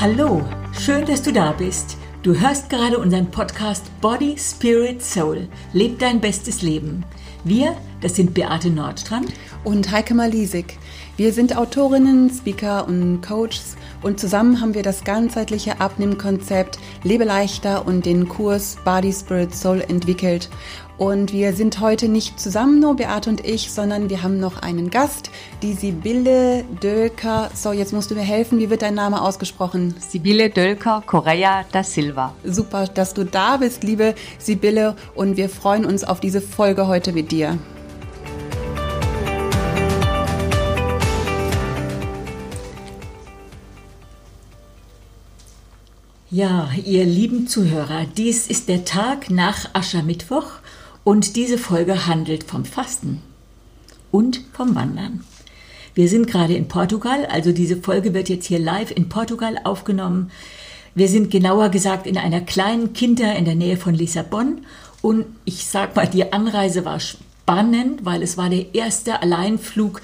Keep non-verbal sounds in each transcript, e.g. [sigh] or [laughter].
Hallo, schön, dass du da bist. Du hörst gerade unseren Podcast Body, Spirit, Soul. Leb dein bestes Leben. Wir, das sind Beate Nordstrand und Heike Malisik. Wir sind Autorinnen, Speaker und Coaches und zusammen haben wir das ganzheitliche Abnehmkonzept Lebe leichter und den Kurs Body, Spirit, Soul entwickelt. Und wir sind heute nicht zusammen, nur Beate und ich, sondern wir haben noch einen Gast, die Sibylle Dölker. So, jetzt musst du mir helfen. Wie wird dein Name ausgesprochen? Sibylle Dölker Correa da Silva. Super, dass du da bist, liebe Sibylle. Und wir freuen uns auf diese Folge heute mit dir. Ja, ihr lieben Zuhörer, dies ist der Tag nach Aschermittwoch und diese Folge handelt vom Fasten und vom Wandern. Wir sind gerade in Portugal, also diese Folge wird jetzt hier live in Portugal aufgenommen. Wir sind genauer gesagt in einer kleinen Kinder in der Nähe von Lissabon und ich sag mal, die Anreise war spannend, weil es war der erste Alleinflug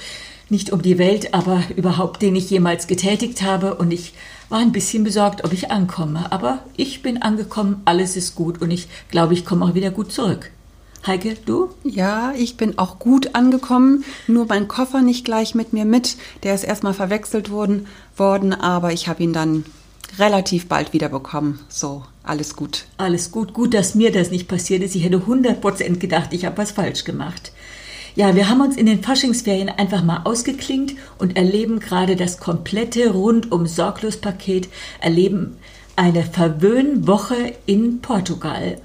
nicht um die Welt, aber überhaupt, den ich jemals getätigt habe und ich war ein bisschen besorgt, ob ich ankomme. Aber ich bin angekommen, alles ist gut und ich glaube, ich komme auch wieder gut zurück. Heike, du? Ja, ich bin auch gut angekommen, nur mein Koffer nicht gleich mit mir mit. Der ist erstmal verwechselt worden, worden aber ich habe ihn dann relativ bald wieder bekommen. So, alles gut. Alles gut. Gut, dass mir das nicht passiert ist. Ich hätte 100% gedacht, ich habe was falsch gemacht. Ja, wir haben uns in den Faschingsferien einfach mal ausgeklingt und erleben gerade das komplette rundum sorglos Paket, erleben eine Verwöhnwoche in Portugal.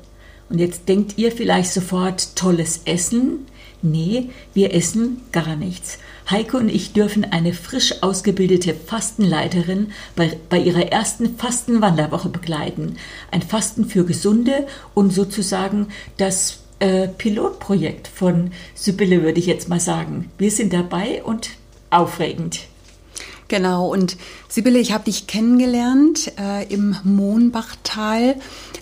Und jetzt denkt ihr vielleicht sofort tolles Essen. Nee, wir essen gar nichts. Heike und ich dürfen eine frisch ausgebildete Fastenleiterin bei, bei ihrer ersten Fastenwanderwoche begleiten. Ein Fasten für Gesunde und sozusagen das äh, Pilotprojekt von Sibylle, würde ich jetzt mal sagen. Wir sind dabei und aufregend. Genau, und Sibylle, ich habe dich kennengelernt äh, im Mohnbachtal.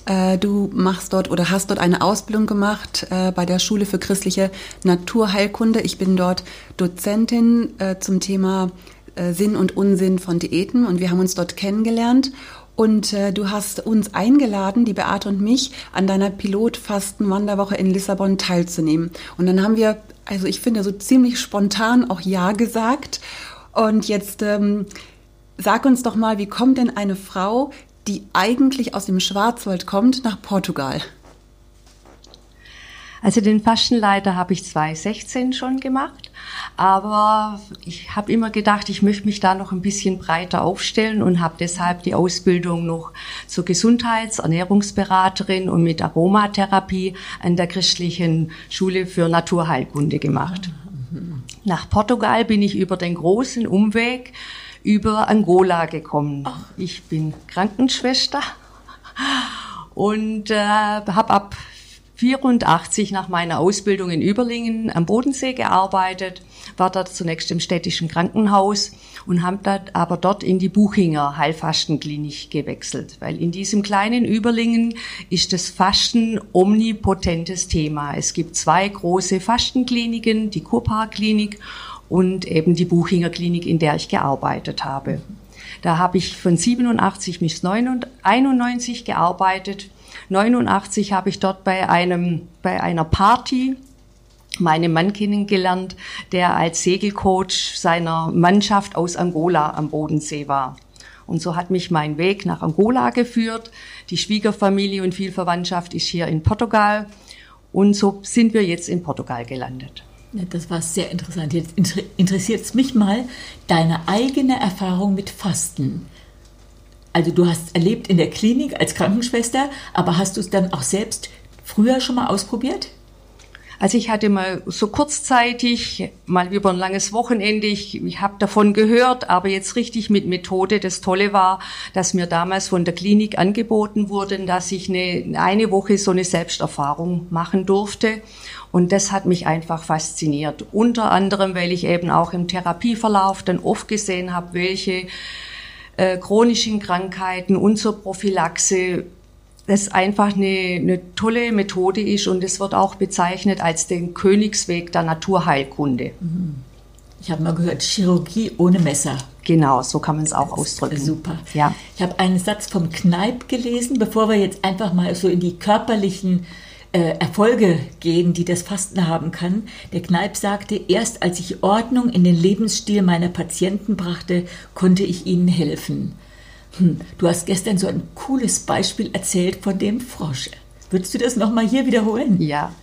Äh, du machst dort oder hast dort eine Ausbildung gemacht äh, bei der Schule für christliche Naturheilkunde. Ich bin dort Dozentin äh, zum Thema äh, Sinn und Unsinn von Diäten und wir haben uns dort kennengelernt. Und äh, du hast uns eingeladen, die Beate und mich, an deiner Pilotfasten-Wanderwoche in Lissabon teilzunehmen. Und dann haben wir, also ich finde, so ziemlich spontan auch Ja gesagt. Und jetzt ähm, sag uns doch mal, wie kommt denn eine Frau, die eigentlich aus dem Schwarzwald kommt, nach Portugal? Also den Fastenleiter habe ich 2016 schon gemacht, aber ich habe immer gedacht, ich möchte mich da noch ein bisschen breiter aufstellen und habe deshalb die Ausbildung noch zur Gesundheits-, Ernährungsberaterin und mit Aromatherapie an der christlichen Schule für Naturheilkunde gemacht. Nach Portugal bin ich über den großen Umweg über Angola gekommen. Ach. Ich bin Krankenschwester und äh, habe ab 84 nach meiner Ausbildung in Überlingen am Bodensee gearbeitet, war dort zunächst im städtischen Krankenhaus und habe dort, aber dort in die Buchinger Heilfastenklinik gewechselt, weil in diesem kleinen Überlingen ist das Fasten omnipotentes Thema. Es gibt zwei große Fastenkliniken, die Kurparkklinik und eben die Buchinger Klinik, in der ich gearbeitet habe. Da habe ich von 87 bis 91 gearbeitet 89 habe ich dort bei einem, bei einer Party meinen Mann kennengelernt, der als Segelcoach seiner Mannschaft aus Angola am Bodensee war. Und so hat mich mein Weg nach Angola geführt. Die Schwiegerfamilie und viel Verwandtschaft ist hier in Portugal. Und so sind wir jetzt in Portugal gelandet. Das war sehr interessant. Jetzt interessiert es mich mal deine eigene Erfahrung mit Fasten. Also du hast erlebt in der Klinik als Krankenschwester, aber hast du es dann auch selbst früher schon mal ausprobiert? Also ich hatte mal so kurzzeitig, mal über ein langes Wochenende, ich, ich habe davon gehört, aber jetzt richtig mit Methode. Das Tolle war, dass mir damals von der Klinik angeboten wurde, dass ich eine, eine Woche so eine Selbsterfahrung machen durfte. Und das hat mich einfach fasziniert. Unter anderem, weil ich eben auch im Therapieverlauf dann oft gesehen habe, welche äh, chronischen Krankheiten und zur Prophylaxe das einfach eine, eine tolle Methode ist und es wird auch bezeichnet als den Königsweg der Naturheilkunde. Mhm. Ich habe mal gehört, Chirurgie ohne Messer. Genau, so kann man es auch ausdrücken. Super. Ja. Ich habe einen Satz vom Kneip gelesen, bevor wir jetzt einfach mal so in die körperlichen Erfolge gehen, die das Fasten haben kann. Der Kneip sagte, erst als ich Ordnung in den Lebensstil meiner Patienten brachte, konnte ich ihnen helfen. Hm, du hast gestern so ein cooles Beispiel erzählt von dem Frosch. Würdest du das nochmal hier wiederholen? Ja.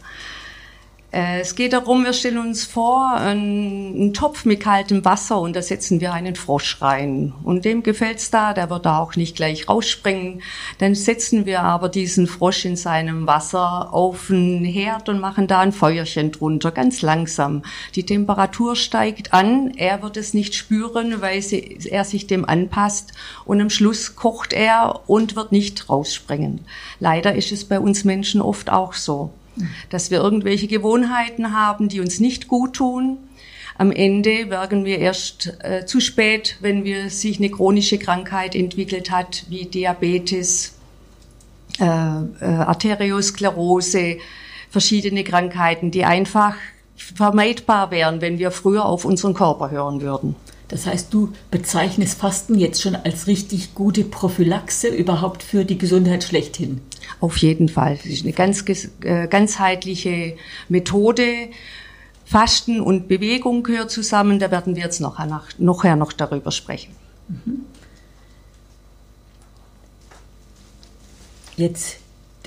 Äh, es geht darum, wir stellen uns vor, einen, Topf mit kaltem Wasser und da setzen wir einen Frosch rein. Und dem gefällt's da, der wird da auch nicht gleich rausspringen. Dann setzen wir aber diesen Frosch in seinem Wasser auf den Herd und machen da ein Feuerchen drunter, ganz langsam. Die Temperatur steigt an, er wird es nicht spüren, weil er sich dem anpasst und am Schluss kocht er und wird nicht rausspringen. Leider ist es bei uns Menschen oft auch so dass wir irgendwelche Gewohnheiten haben, die uns nicht gut tun. Am Ende werden wir erst äh, zu spät, wenn wir sich eine chronische Krankheit entwickelt hat, wie Diabetes, äh, äh, Arteriosklerose, verschiedene Krankheiten, die einfach vermeidbar wären, wenn wir früher auf unseren Körper hören würden. Das heißt, du bezeichnest Fasten jetzt schon als richtig gute Prophylaxe überhaupt für die Gesundheit schlechthin. Auf jeden Fall. Das ist eine ganz äh, ganzheitliche Methode. Fasten und Bewegung gehört zusammen. Da werden wir jetzt noch, nachher noch darüber sprechen. Mhm. Jetzt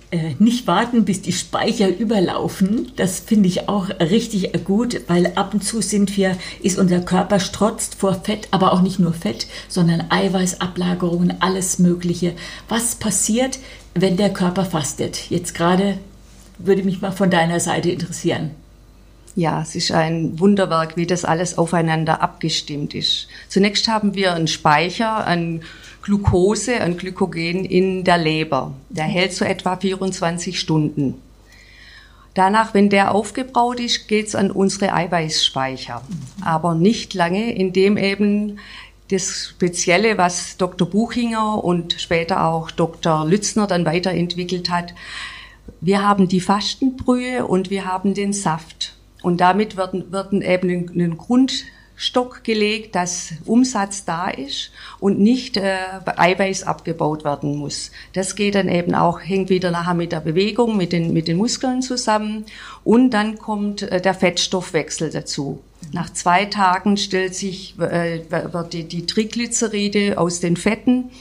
äh, nicht warten, bis die Speicher überlaufen. Das finde ich auch richtig gut, weil ab und zu sind wir, ist unser Körper strotzt vor Fett, aber auch nicht nur Fett, sondern Eiweißablagerungen, alles Mögliche. Was passiert, wenn der Körper fastet? Jetzt gerade würde mich mal von deiner Seite interessieren. Ja, es ist ein Wunderwerk, wie das alles aufeinander abgestimmt ist. Zunächst haben wir einen Speicher, einen Glucose, ein Glykogen in der Leber. Der hält so etwa 24 Stunden. Danach, wenn der aufgebraut ist, geht's an unsere Eiweißspeicher. Aber nicht lange, indem eben das Spezielle, was Dr. Buchinger und später auch Dr. Lützner dann weiterentwickelt hat, wir haben die Fastenbrühe und wir haben den Saft. Und damit werden, werden eben ein Grund Stock gelegt, dass Umsatz da ist und nicht äh, Eiweiß abgebaut werden muss. Das geht dann eben auch, hängt wieder nachher mit der Bewegung, mit den, mit den Muskeln zusammen. Und dann kommt äh, der Fettstoffwechsel dazu. Nach zwei Tagen stellt sich, äh, wird die, die Triglyceride aus den Fetten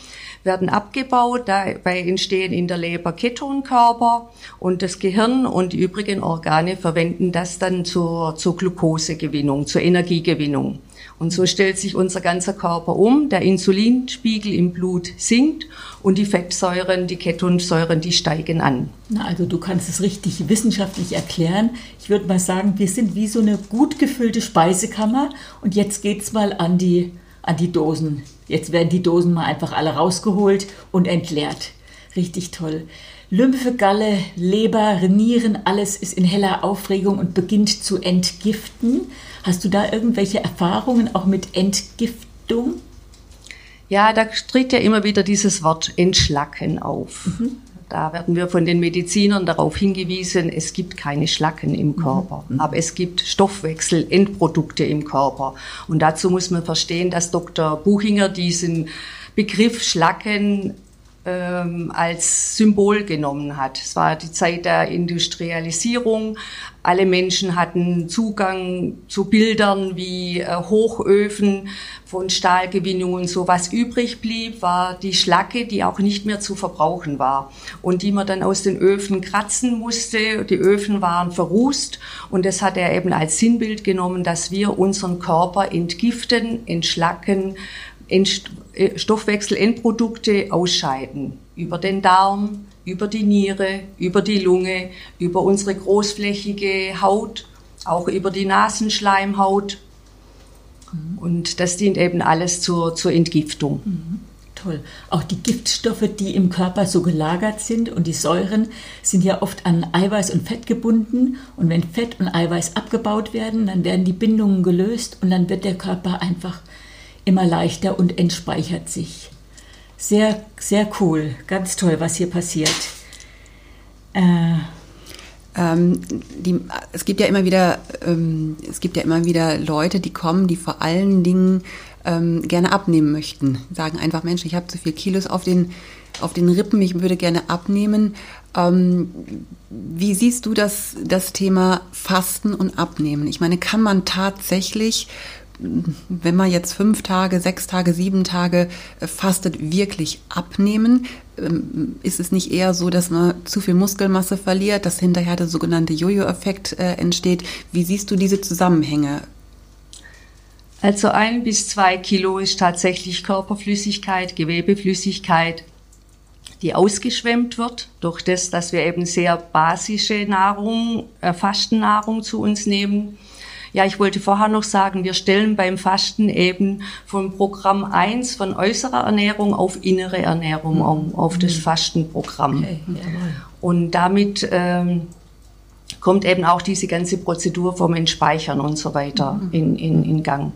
werden abgebaut, dabei entstehen in der Leber Ketonkörper und das Gehirn und die übrigen Organe verwenden das dann zur, zur Glukosegewinnung, zur Energiegewinnung. Und so stellt sich unser ganzer Körper um, der Insulinspiegel im Blut sinkt und die Fettsäuren, die Ketonsäuren, die steigen an. Na, also du kannst es richtig wissenschaftlich erklären. Ich würde mal sagen, wir sind wie so eine gut gefüllte Speisekammer und jetzt geht's mal an die, an die Dosen Jetzt werden die Dosen mal einfach alle rausgeholt und entleert. Richtig toll. Lymphe, Galle, Leber, Nieren, alles ist in heller Aufregung und beginnt zu entgiften. Hast du da irgendwelche Erfahrungen auch mit Entgiftung? Ja, da tritt ja immer wieder dieses Wort Entschlacken auf. Mhm. Da werden wir von den Medizinern darauf hingewiesen, es gibt keine Schlacken im mhm. Körper, mhm. aber es gibt Stoffwechselendprodukte im Körper. Und dazu muss man verstehen, dass Dr. Buchinger diesen Begriff Schlacken ähm, als Symbol genommen hat. Es war die Zeit der Industrialisierung. Alle Menschen hatten Zugang zu Bildern wie äh, Hochöfen von Stahlgewinnung und so. Was übrig blieb, war die Schlacke, die auch nicht mehr zu verbrauchen war und die man dann aus den Öfen kratzen musste. Die Öfen waren verrußt und das hat er eben als Sinnbild genommen, dass wir unseren Körper entgiften, entschlacken, äh, Stoffwechselendprodukte ausscheiden. Über den Darm, über die Niere, über die Lunge, über unsere großflächige Haut, auch über die Nasenschleimhaut. Und das dient eben alles zur, zur Entgiftung. Mhm. Toll. Auch die Giftstoffe, die im Körper so gelagert sind und die Säuren sind ja oft an Eiweiß und Fett gebunden. Und wenn Fett und Eiweiß abgebaut werden, dann werden die Bindungen gelöst und dann wird der Körper einfach immer leichter und entspeichert sich. Sehr, sehr cool, ganz toll, was hier passiert. Äh, Ähm, die, es gibt ja immer wieder, ähm, es gibt ja immer wieder Leute, die kommen, die vor allen Dingen ähm, gerne abnehmen möchten. Sagen einfach, Mensch, ich habe zu viel Kilos auf den auf den Rippen, ich würde gerne abnehmen. Ähm, wie siehst du das, das Thema Fasten und Abnehmen? Ich meine, kann man tatsächlich wenn man jetzt fünf Tage, sechs Tage, sieben Tage äh, fastet, wirklich abnehmen? Ähm, ist es nicht eher so, dass man zu viel Muskelmasse verliert, dass hinterher der sogenannte Jojo-Effekt äh, entsteht? Wie siehst du diese Zusammenhänge? Also ein bis zwei Kilo ist tatsächlich Körperflüssigkeit, Gewebeflüssigkeit, die ausgeschwemmt wird durch das, dass wir eben sehr basische Nahrung, äh, Fastennahrung zu uns nehmen. Ja, ich wollte vorher noch sagen, wir stellen beim Fasten eben vom Programm 1 von äußerer Ernährung auf innere Ernährung um, auf das mhm. Fastenprogramm. Okay, und damit ähm, kommt eben auch diese ganze Prozedur vom Entspeichern und so weiter mhm. in, in, in Gang.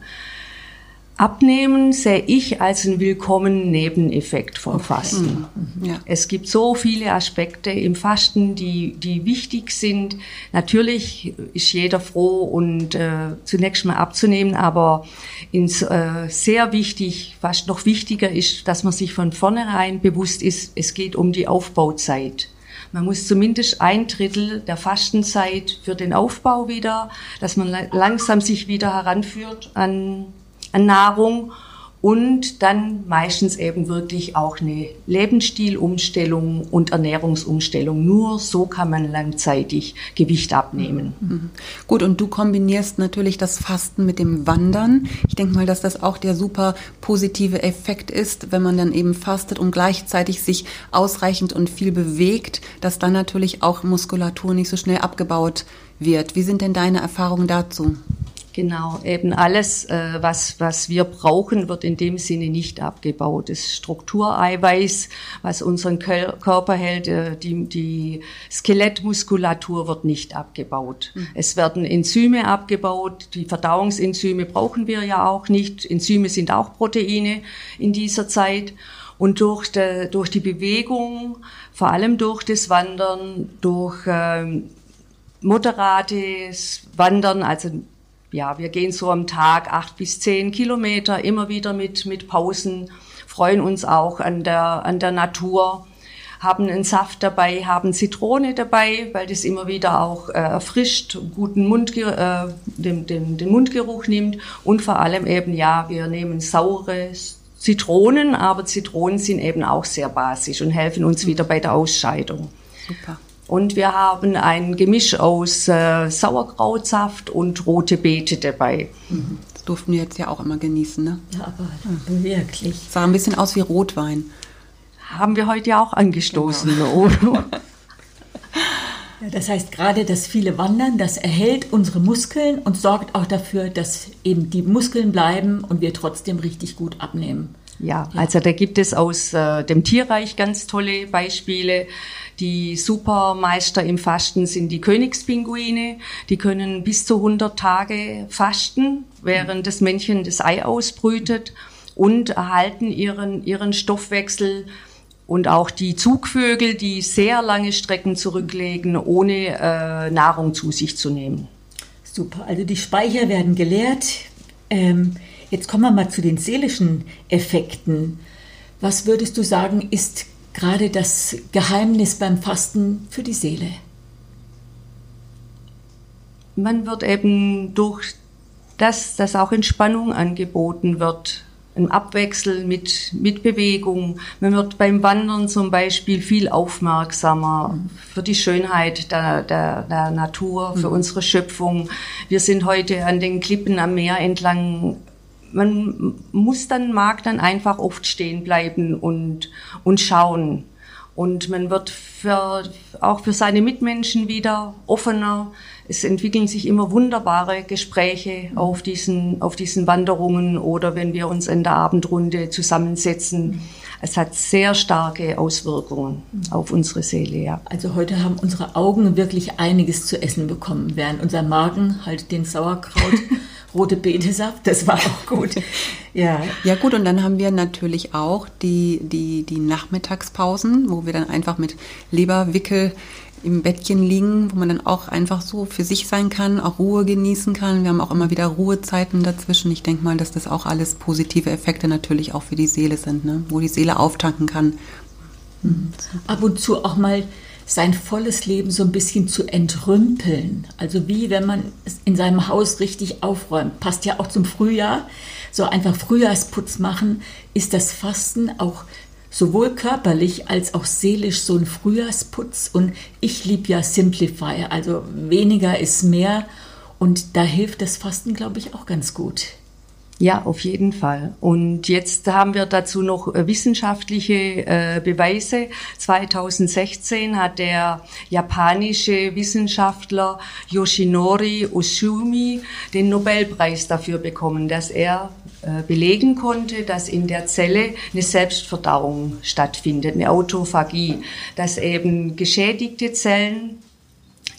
Abnehmen sehe ich als einen willkommenen Nebeneffekt vom Fasten. Mhm. Ja. Es gibt so viele Aspekte im Fasten, die, die wichtig sind. Natürlich ist jeder froh und äh, zunächst mal abzunehmen, aber ins, äh, sehr wichtig, fast noch wichtiger ist, dass man sich von vornherein bewusst ist, es geht um die Aufbauzeit. Man muss zumindest ein Drittel der Fastenzeit für den Aufbau wieder, dass man langsam sich wieder heranführt an an Nahrung und dann meistens eben wirklich auch eine Lebensstilumstellung und Ernährungsumstellung. Nur so kann man langzeitig Gewicht abnehmen. Mhm. Gut, und du kombinierst natürlich das Fasten mit dem Wandern. Ich denke mal, dass das auch der super positive Effekt ist, wenn man dann eben fastet und gleichzeitig sich ausreichend und viel bewegt, dass dann natürlich auch Muskulatur nicht so schnell abgebaut wird. Wie sind denn deine Erfahrungen dazu? Genau, eben alles, äh, was, was wir brauchen, wird in dem Sinne nicht abgebaut. Das Struktureiweiß, was unseren Körper hält, äh, die, die Skelettmuskulatur wird nicht abgebaut. Mhm. Es werden Enzyme abgebaut, die Verdauungsenzyme brauchen wir ja auch nicht. Enzyme sind auch Proteine in dieser Zeit. Und durch, de, durch die Bewegung, vor allem durch das Wandern, durch ähm, moderates Wandern, also ja, wir gehen so am Tag acht bis zehn Kilometer, immer wieder mit, mit Pausen, freuen uns auch an der, an der Natur, haben einen Saft dabei, haben Zitrone dabei, weil das immer wieder auch äh, erfrischt, guten Mund, äh, den, den, den Mundgeruch nimmt und vor allem eben, ja, wir nehmen saure Zitronen, aber Zitronen sind eben auch sehr basisch und helfen uns wieder bei der Ausscheidung. Super. Und wir haben ein Gemisch aus äh, Sauerkrautsaft und rote Beete dabei. Mhm. Das durften wir jetzt ja auch immer genießen, ne? Ja, aber mhm. wirklich. Sah ein bisschen aus wie Rotwein. Haben wir heute ja auch angestoßen, genau. [laughs] Ja, das heißt gerade das viele Wandern, das erhält unsere Muskeln und sorgt auch dafür, dass eben die Muskeln bleiben und wir trotzdem richtig gut abnehmen. Ja, ja. also da gibt es aus äh, dem Tierreich ganz tolle Beispiele. Die Supermeister im Fasten sind die Königspinguine. Die können bis zu 100 Tage fasten, während das Männchen das Ei ausbrütet und erhalten ihren, ihren Stoffwechsel und auch die Zugvögel, die sehr lange Strecken zurücklegen, ohne äh, Nahrung zu sich zu nehmen. Super, also die Speicher werden geleert. Ähm, jetzt kommen wir mal zu den seelischen Effekten. Was würdest du sagen, ist gerade das Geheimnis beim Fasten für die Seele? Man wird eben durch das, dass auch Entspannung angeboten wird, ein Abwechsel mit, mit Bewegung. Man wird beim Wandern zum Beispiel viel aufmerksamer für die Schönheit der, der, der Natur, für mhm. unsere Schöpfung. Wir sind heute an den Klippen am Meer entlang man muss dann, mag dann einfach oft stehen bleiben und, und schauen. Und man wird für, auch für seine Mitmenschen wieder offener. Es entwickeln sich immer wunderbare Gespräche auf diesen, auf diesen Wanderungen oder wenn wir uns in der Abendrunde zusammensetzen. Es hat sehr starke Auswirkungen auf unsere Seele, ja. Also heute haben unsere Augen wirklich einiges zu essen bekommen, während unser Magen halt den Sauerkraut [laughs] rote Betesaft, das war auch gut. Ja. ja gut, und dann haben wir natürlich auch die, die, die Nachmittagspausen, wo wir dann einfach mit Leberwickel im Bettchen liegen, wo man dann auch einfach so für sich sein kann, auch Ruhe genießen kann. Wir haben auch immer wieder Ruhezeiten dazwischen. Ich denke mal, dass das auch alles positive Effekte natürlich auch für die Seele sind, ne? wo die Seele auftanken kann. Mhm. Ab und zu auch mal sein volles Leben so ein bisschen zu entrümpeln. Also wie wenn man in seinem Haus richtig aufräumt. Passt ja auch zum Frühjahr. So einfach Frühjahrsputz machen, ist das Fasten auch sowohl körperlich als auch seelisch so ein Frühjahrsputz. Und ich liebe ja Simplify, also weniger ist mehr. Und da hilft das Fasten, glaube ich, auch ganz gut. Ja, auf jeden Fall. Und jetzt haben wir dazu noch äh, wissenschaftliche äh, Beweise. 2016 hat der japanische Wissenschaftler Yoshinori Oshumi den Nobelpreis dafür bekommen, dass er äh, belegen konnte, dass in der Zelle eine Selbstverdauung stattfindet, eine Autophagie, dass eben geschädigte Zellen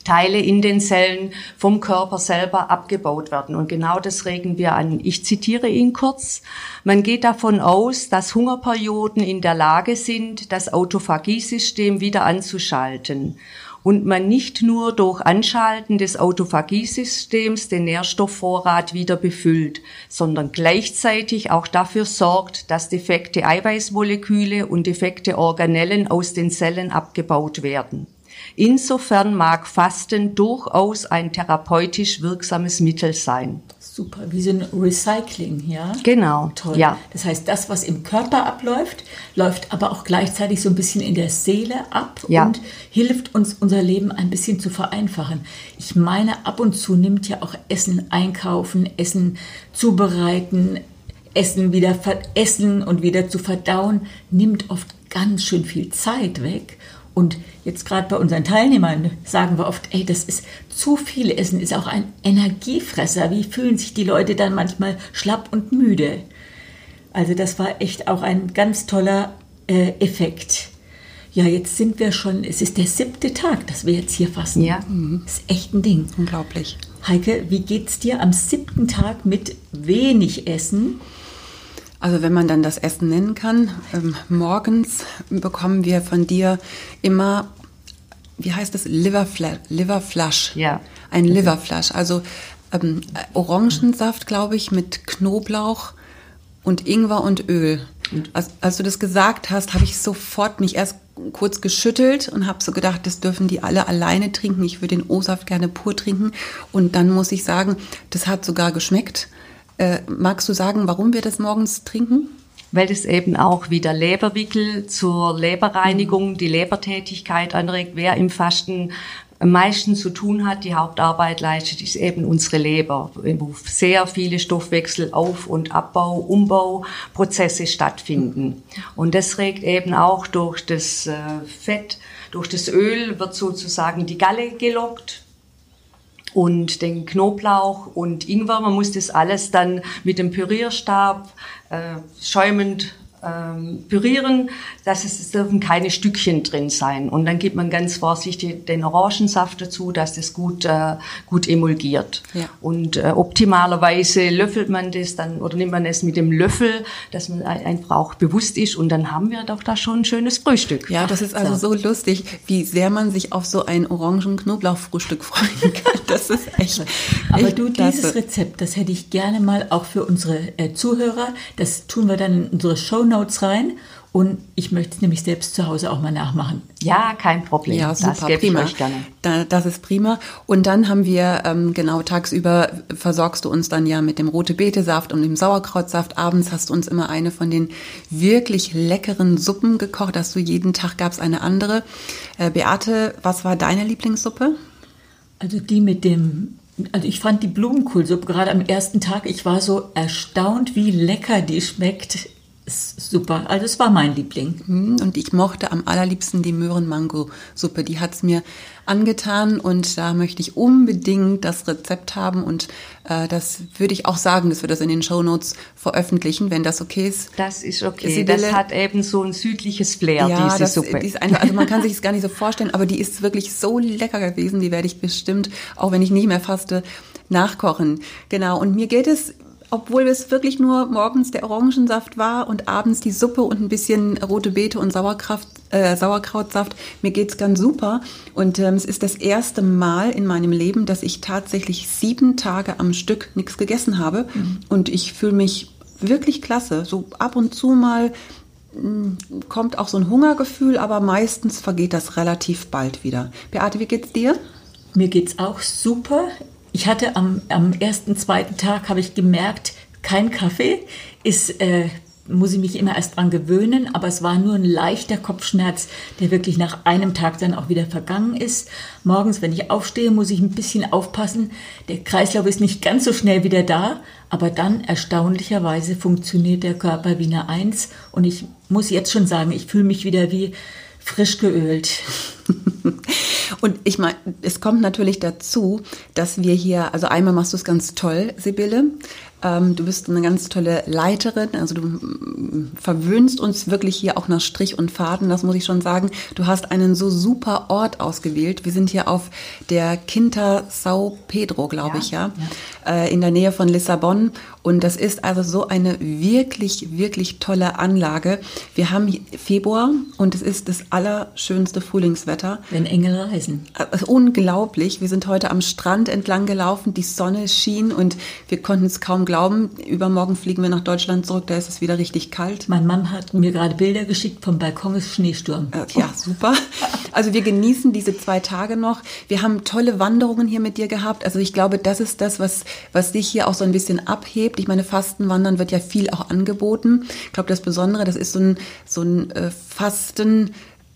Teile in den Zellen vom Körper selber abgebaut werden. Und genau das regen wir an. Ich zitiere ihn kurz. Man geht davon aus, dass Hungerperioden in der Lage sind, das Autophagiesystem wieder anzuschalten und man nicht nur durch Anschalten des Autophagiesystems den Nährstoffvorrat wieder befüllt, sondern gleichzeitig auch dafür sorgt, dass defekte Eiweißmoleküle und defekte Organellen aus den Zellen abgebaut werden. Insofern mag Fasten durchaus ein therapeutisch wirksames Mittel sein. Super, wie so ein Recycling, ja? Genau. Toll. Ja. Das heißt, das, was im Körper abläuft, läuft aber auch gleichzeitig so ein bisschen in der Seele ab Ja. und hilft uns, unser Leben ein bisschen zu vereinfachen. Ich meine, ab und zu nimmt ja auch Essen einkaufen, Essen zubereiten, Essen wieder essen und wieder zu verdauen, nimmt oft ganz schön viel Zeit weg. Und jetzt gerade bei unseren Teilnehmern sagen wir oft, ey, das ist zu viel Essen, ist auch ein Energiefresser. Wie fühlen sich die Leute dann manchmal schlapp und müde? Also das war echt auch ein ganz toller äh, Effekt. Ja, jetzt sind wir schon, es ist der siebte Tag, dass wir jetzt hier fassen. Ja. Das ist echt ein Ding. Unglaublich. Heike, wie geht's dir am siebten Tag mit wenig Essen? Also wenn man dann das Essen nennen kann, ähm, morgens bekommen wir von dir immer, wie heißt es, Liverflash. Liverflash. Ja. Ein Liverflash. Also ähm, Orangensaft, glaube ich, mit Knoblauch und Ingwer und Öl. Als, als du das gesagt hast, habe ich sofort mich erst kurz geschüttelt und habe so gedacht, das dürfen die alle alleine trinken. Ich würde den O-Saft gerne pur trinken. Und dann muss ich sagen, das hat sogar geschmeckt. Äh, magst du sagen, warum wir das morgens trinken? weil es eben auch wieder Leberwickel zur Leberreinigung, die Lebertätigkeit anregt. Wer im Fasten am meisten zu tun hat, die Hauptarbeit leistet, ist eben unsere Leber, wo sehr viele Stoffwechselauf- und Abbau, Umbauprozesse stattfinden. Und das regt eben auch durch das äh, Fett, durch das Öl wird sozusagen die Galle gelockt und den Knoblauch und Ingwer. Man muss das alles dann mit dem Pürierstab äh, schäumend ähm, pürieren, dass es, es dürfen keine Stückchen drin sein. Und dann gibt man ganz vorsichtig den Orangensaft dazu, dass das gut, äh, gut emulgiert. Ja. Und äh, optimalerweise löffelt man das dann oder nimmt man es mit dem Löffel, dass man ein- einfach auch bewusst ist und dann haben wir doch da schon ein schönes Frühstück. Ja, das ist also so lustig, wie sehr man sich auf so ein Orangen-Knoblauch-Frühstück [laughs] freuen kann. Das ist echt. Aber echt du, klasse. dieses Rezept, das hätte ich gerne mal auch für unsere äh, Zuhörer. Das tun wir dann in unsere Shownotes rein. Und ich möchte es nämlich selbst zu Hause auch mal nachmachen. Ja, kein Problem. Ja, das super, ich prima. Da, das ist prima. Und dann haben wir, ähm, genau, tagsüber versorgst du uns dann ja mit dem rote Betesaft und dem Sauerkrautsaft. Abends hast du uns immer eine von den wirklich leckeren Suppen gekocht. Hast du jeden Tag gab es eine andere. Äh, Beate, was war deine Lieblingssuppe? Also die mit dem, also ich fand die Blumenkohlsuppe gerade am ersten Tag, ich war so erstaunt, wie lecker die schmeckt. Super. Also es war mein Liebling. Hm, Und ich mochte am allerliebsten die Möhren-Mango-Suppe. Die hat's mir angetan und da möchte ich unbedingt das Rezept haben und äh, das würde ich auch sagen, dass wir das in den Shownotes veröffentlichen, wenn das okay ist. Das ist okay. Sibylle- das hat eben so ein südliches Flair, ja, diese das, Suppe. Die ist einfach, also man kann sich es gar nicht so vorstellen, aber die ist wirklich so lecker gewesen, die werde ich bestimmt, auch wenn ich nicht mehr faste, nachkochen. Genau, und mir geht es obwohl es wirklich nur morgens der Orangensaft war und abends die Suppe und ein bisschen rote Beete und Sauerkraft, äh, Sauerkrautsaft. Mir geht's ganz super. Und ähm, es ist das erste Mal in meinem Leben, dass ich tatsächlich sieben Tage am Stück nichts gegessen habe. Mhm. Und ich fühle mich wirklich klasse. So ab und zu mal hm, kommt auch so ein Hungergefühl, aber meistens vergeht das relativ bald wieder. Beate, wie geht's dir? Mir geht's auch super. Ich hatte am, am ersten, zweiten Tag habe ich gemerkt, kein Kaffee ist, äh, muss ich mich immer erst dran gewöhnen, aber es war nur ein leichter Kopfschmerz, der wirklich nach einem Tag dann auch wieder vergangen ist. Morgens, wenn ich aufstehe, muss ich ein bisschen aufpassen. Der Kreislauf ist nicht ganz so schnell wieder da, aber dann erstaunlicherweise funktioniert der Körper wie eine Eins und ich muss jetzt schon sagen, ich fühle mich wieder wie frisch geölt. Und ich meine, es kommt natürlich dazu, dass wir hier, also einmal machst du es ganz toll, Sibylle. Ähm, du bist eine ganz tolle Leiterin, also du mm, verwöhnst uns wirklich hier auch nach Strich und Faden, das muss ich schon sagen. Du hast einen so super Ort ausgewählt. Wir sind hier auf der Quinta Sao Pedro, glaube ja, ich, ja, ja. Äh, in der Nähe von Lissabon. Und das ist also so eine wirklich, wirklich tolle Anlage. Wir haben Februar und es ist das allerschönste Frühlingswetter. Wenn Engel reisen. Äh, unglaublich. Wir sind heute am Strand entlang gelaufen, die Sonne schien und wir konnten es kaum glauben, übermorgen fliegen wir nach Deutschland zurück, da ist es wieder richtig kalt. Mein Mann hat mir gerade Bilder geschickt vom Balkon ist Schneesturm. Äh, ja, super. Also wir genießen diese zwei Tage noch. Wir haben tolle Wanderungen hier mit dir gehabt. Also ich glaube, das ist das, was, was dich hier auch so ein bisschen abhebt. Ich meine, Fastenwandern wird ja viel auch angeboten. Ich glaube, das Besondere, das ist so ein, so ein äh, Fasten,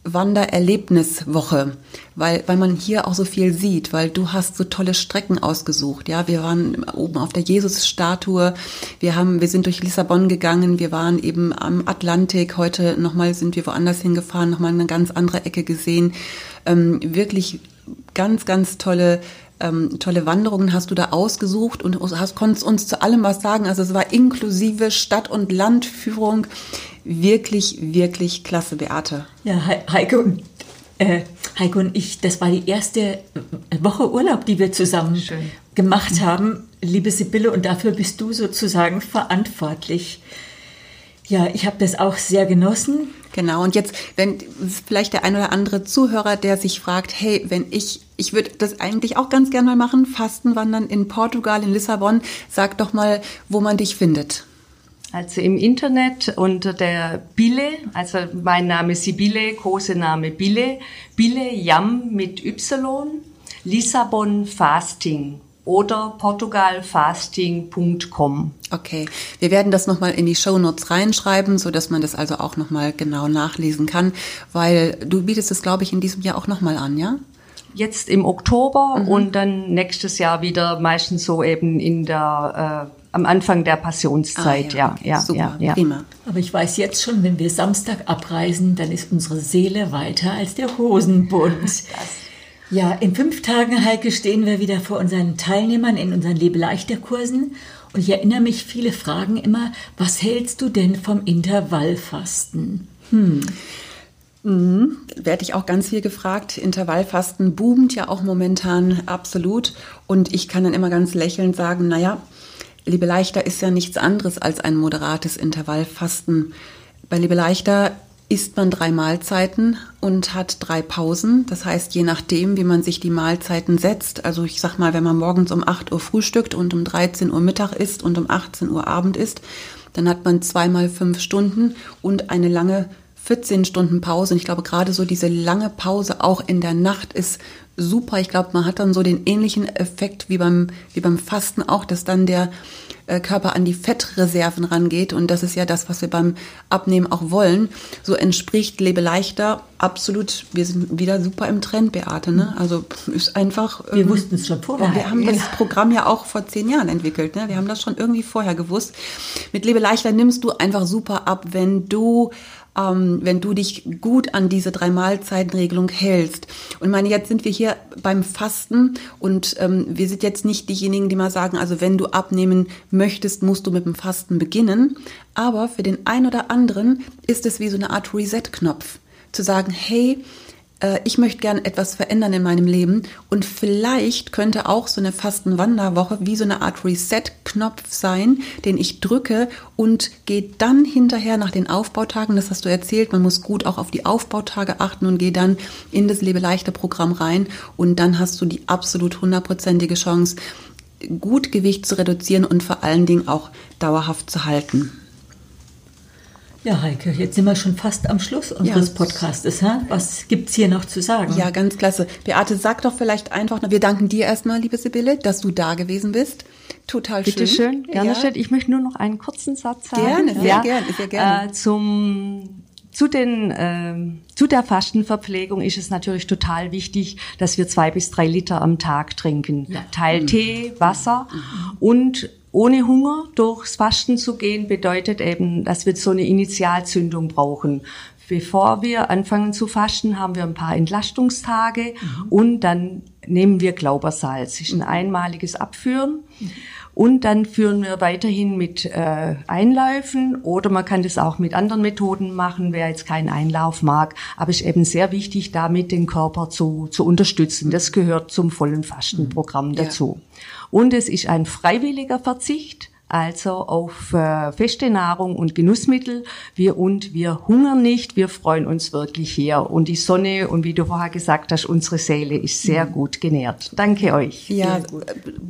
Wandererlebniswoche, weil, weil man hier auch so viel sieht, weil du hast so tolle Strecken ausgesucht. Ja, wir waren oben auf der Jesusstatue, wir haben, wir sind durch Lissabon gegangen, wir waren eben am Atlantik, heute nochmal sind wir woanders hingefahren, nochmal eine ganz andere Ecke gesehen. Ähm, wirklich ganz, ganz tolle ähm, tolle Wanderungen hast du da ausgesucht und hast, konntest uns zu allem was sagen. Also es war inklusive Stadt- und Landführung wirklich, wirklich klasse, Beate. Ja, Heike und, äh, Heike und ich, das war die erste Woche Urlaub, die wir zusammen Schön. gemacht haben, liebe Sibylle, und dafür bist du sozusagen verantwortlich. Ja, ich habe das auch sehr genossen. Genau, und jetzt, wenn vielleicht der ein oder andere Zuhörer, der sich fragt, hey, wenn ich, ich würde das eigentlich auch ganz gerne mal machen, Fastenwandern in Portugal, in Lissabon, sag doch mal, wo man dich findet. Also im Internet unter der Bille, also mein Name Sibylle, Kosename Bille, Bille Yam mit Y, Lissabon Fasting oder portugalfasting.com. Okay, wir werden das nochmal in die Show Notes reinschreiben, so dass man das also auch nochmal genau nachlesen kann, weil du bietest es, glaube ich, in diesem Jahr auch nochmal an, ja? Jetzt im Oktober mhm. und dann nächstes Jahr wieder meistens so eben in der äh, am Anfang der Passionszeit, ah, ja, ja, okay. ja, Super, ja, ja. Prima. Aber ich weiß jetzt schon, wenn wir Samstag abreisen, dann ist unsere Seele weiter als der Hosenbund. ja, in fünf Tagen, Heike, stehen wir wieder vor unseren Teilnehmern in unseren Lebeleichter-Kursen. Und ich erinnere mich, viele fragen immer, was hältst du denn vom Intervallfasten? Hm. Mhm. Werde ich auch ganz viel gefragt. Intervallfasten boomt ja auch momentan absolut. Und ich kann dann immer ganz lächelnd sagen, naja, Liebe Leichter ist ja nichts anderes als ein moderates Intervallfasten. Bei Liebe Leichter isst man drei Mahlzeiten und hat drei Pausen. Das heißt, je nachdem, wie man sich die Mahlzeiten setzt, also ich sag mal, wenn man morgens um 8 Uhr frühstückt und um 13 Uhr Mittag isst und um 18 Uhr Abend isst, dann hat man zweimal fünf Stunden und eine lange 14 Stunden Pause. Und ich glaube, gerade so diese lange Pause auch in der Nacht ist super. Ich glaube, man hat dann so den ähnlichen Effekt wie beim, wie beim Fasten auch, dass dann der äh, Körper an die Fettreserven rangeht. Und das ist ja das, was wir beim Abnehmen auch wollen. So entspricht Lebe leichter absolut. Wir sind wieder super im Trend, Beate. Ne? Also ist einfach. Wir ähm, wussten es schon vorher. Wir haben das Programm ja auch vor zehn Jahren entwickelt. Ne? Wir haben das schon irgendwie vorher gewusst. Mit Lebe leichter nimmst du einfach super ab, wenn du ähm, wenn du dich gut an diese drei Mahlzeitenregelung hältst. Und meine, jetzt sind wir hier beim Fasten und ähm, wir sind jetzt nicht diejenigen, die mal sagen, also wenn du abnehmen möchtest, musst du mit dem Fasten beginnen. Aber für den einen oder anderen ist es wie so eine Art Reset-Knopf. Zu sagen, hey, äh, ich möchte gern etwas verändern in meinem Leben und vielleicht könnte auch so eine Fastenwanderwoche wie so eine Art Reset-Knopf sein, den ich drücke und gehe dann hinterher nach den Aufbautagen, das hast du erzählt, man muss gut auch auf die Aufbautage achten und gehe dann in das Lebe-Leichter-Programm rein und dann hast du die absolut hundertprozentige Chance, gut Gewicht zu reduzieren und vor allen Dingen auch dauerhaft zu halten. Ja, Heike, jetzt sind wir schon fast am Schluss unseres ja. Podcastes. Ha? Was gibt's hier noch zu sagen? Ja, ganz klasse. Beate, sag doch vielleicht einfach noch, wir danken dir erstmal, liebe Sibylle, dass du da gewesen bist. Total schön. Bitte schön, gerne ja. schön. Ich möchte nur noch einen kurzen Satz sagen. Gerne, sehr ja. gerne, sehr gerne. Äh, zum zu, den, ähm, zu der Fastenverpflegung ist es natürlich total wichtig, dass wir zwei bis drei Liter am Tag trinken. Ja. Teil mhm. Tee, Wasser mhm. und ohne Hunger durchs Fasten zu gehen, bedeutet eben, dass wir so eine Initialzündung brauchen. Bevor wir anfangen zu fasten, haben wir ein paar Entlastungstage mhm. und dann nehmen wir Glaubersalz. Das ist ein einmaliges Abführen. Mhm. Und dann führen wir weiterhin mit äh, Einläufen oder man kann das auch mit anderen Methoden machen, wer jetzt keinen Einlauf mag. Aber es ist eben sehr wichtig, damit den Körper zu, zu unterstützen. Das gehört zum vollen Fastenprogramm dazu. Ja. Und es ist ein freiwilliger Verzicht also auf äh, feste Nahrung und Genussmittel. Wir und wir hungern nicht, wir freuen uns wirklich hier. Und die Sonne und wie du vorher gesagt hast, unsere Seele ist sehr mhm. gut genährt. Danke euch. Ja,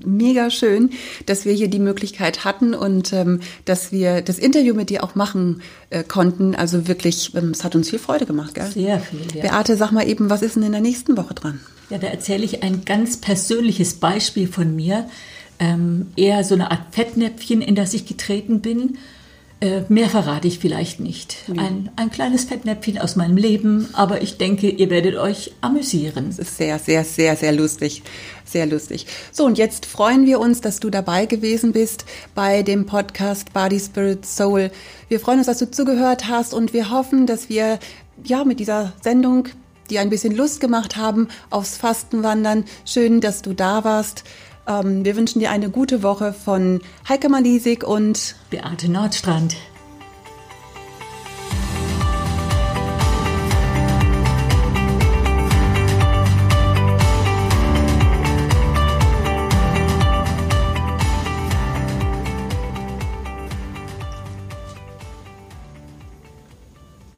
mega schön, dass wir hier die Möglichkeit hatten und ähm, dass wir das Interview mit dir auch machen äh, konnten. Also wirklich, ähm, es hat uns viel Freude gemacht, gell? Sehr viel. Ja. Beate, sag mal eben, was ist denn in der nächsten Woche dran? Ja, da erzähle ich ein ganz persönliches Beispiel von mir ähm, eher so eine Art Fettnäpfchen, in das ich getreten bin. Äh, mehr verrate ich vielleicht nicht. Ein, ein kleines Fettnäpfchen aus meinem Leben, aber ich denke, ihr werdet euch amüsieren. Das ist sehr, sehr, sehr, sehr lustig. Sehr lustig. So, und jetzt freuen wir uns, dass du dabei gewesen bist bei dem Podcast Body, Spirit, Soul. Wir freuen uns, dass du zugehört hast und wir hoffen, dass wir ja mit dieser Sendung die ein bisschen Lust gemacht haben aufs Fastenwandern. Schön, dass du da warst. Ähm, wir wünschen dir eine gute Woche von Heike Malisik und Beate Nordstrand.